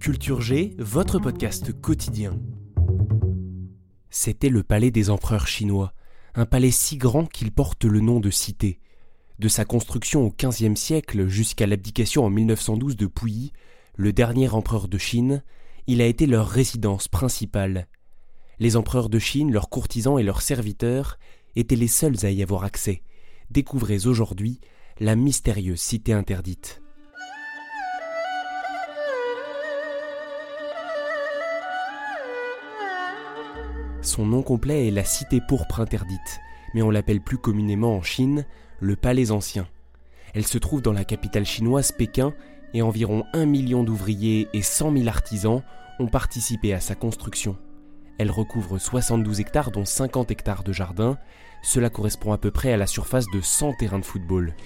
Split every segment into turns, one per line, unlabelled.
Culture G, votre podcast quotidien. C'était le palais des empereurs chinois, un palais si grand qu'il porte le nom de cité. De sa construction au XVe siècle jusqu'à l'abdication en 1912 de Puyi, le dernier empereur de Chine, il a été leur résidence principale. Les empereurs de Chine, leurs courtisans et leurs serviteurs étaient les seuls à y avoir accès. Découvrez aujourd'hui la mystérieuse cité interdite. Son nom complet est la cité pourpre interdite, mais on l'appelle plus communément en Chine le Palais ancien. Elle se trouve dans la capitale chinoise Pékin et environ un million d'ouvriers et 100 000 artisans ont participé à sa construction. Elle recouvre 72 hectares dont 50 hectares de jardin. Cela correspond à peu près à la surface de 100 terrains de football.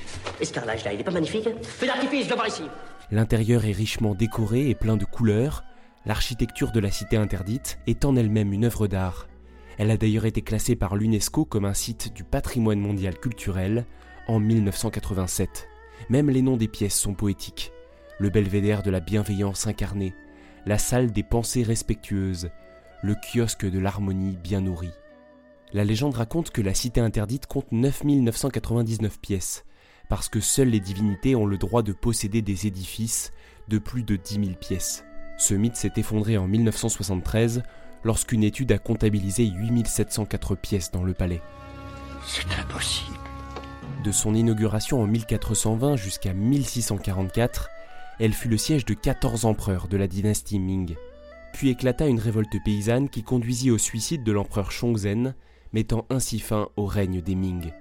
Escarlage là, il est pas magnifique Feu d'artifice, je ici
L'intérieur est richement décoré et plein de couleurs. L'architecture de la cité interdite est en elle-même une œuvre d'art. Elle a d'ailleurs été classée par l'UNESCO comme un site du patrimoine mondial culturel en 1987. Même les noms des pièces sont poétiques. Le belvédère de la bienveillance incarnée, la salle des pensées respectueuses, le kiosque de l'harmonie bien nourrie. La légende raconte que la cité interdite compte 9999 pièces, parce que seules les divinités ont le droit de posséder des édifices de plus de 10 000 pièces. Ce mythe s'est effondré en 1973 lorsqu'une étude a comptabilisé 8704 pièces dans le palais.
C'est impossible.
De son inauguration en 1420 jusqu'à 1644, elle fut le siège de 14 empereurs de la dynastie Ming. Puis éclata une révolte paysanne qui conduisit au suicide de l'empereur Chongzhen, mettant ainsi fin au règne des Ming.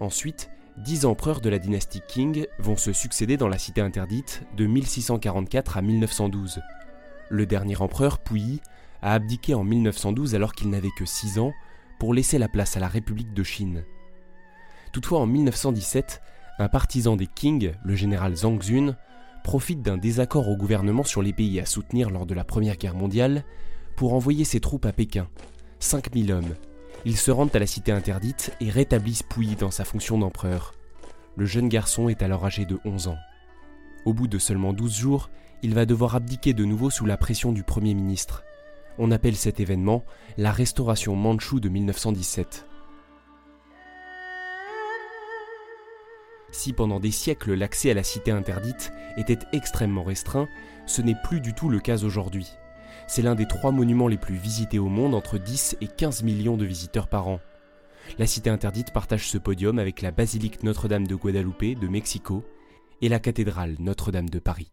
Ensuite, dix empereurs de la dynastie Qing vont se succéder dans la cité interdite de 1644 à 1912. Le dernier empereur, Puyi, a abdiqué en 1912 alors qu'il n'avait que 6 ans pour laisser la place à la République de Chine. Toutefois, en 1917, un partisan des Qing, le général Zhang Xun, profite d'un désaccord au gouvernement sur les pays à soutenir lors de la Première Guerre mondiale pour envoyer ses troupes à Pékin, 5000 hommes. Ils se rendent à la cité interdite et rétablissent Puyi dans sa fonction d'empereur. Le jeune garçon est alors âgé de 11 ans. Au bout de seulement 12 jours, il va devoir abdiquer de nouveau sous la pression du Premier ministre. On appelle cet événement la restauration manchoue de 1917. Si pendant des siècles l'accès à la cité interdite était extrêmement restreint, ce n'est plus du tout le cas aujourd'hui. C'est l'un des trois monuments les plus visités au monde, entre 10 et 15 millions de visiteurs par an. La cité interdite partage ce podium avec la basilique Notre-Dame de Guadalupe de Mexico et la cathédrale Notre-Dame de Paris.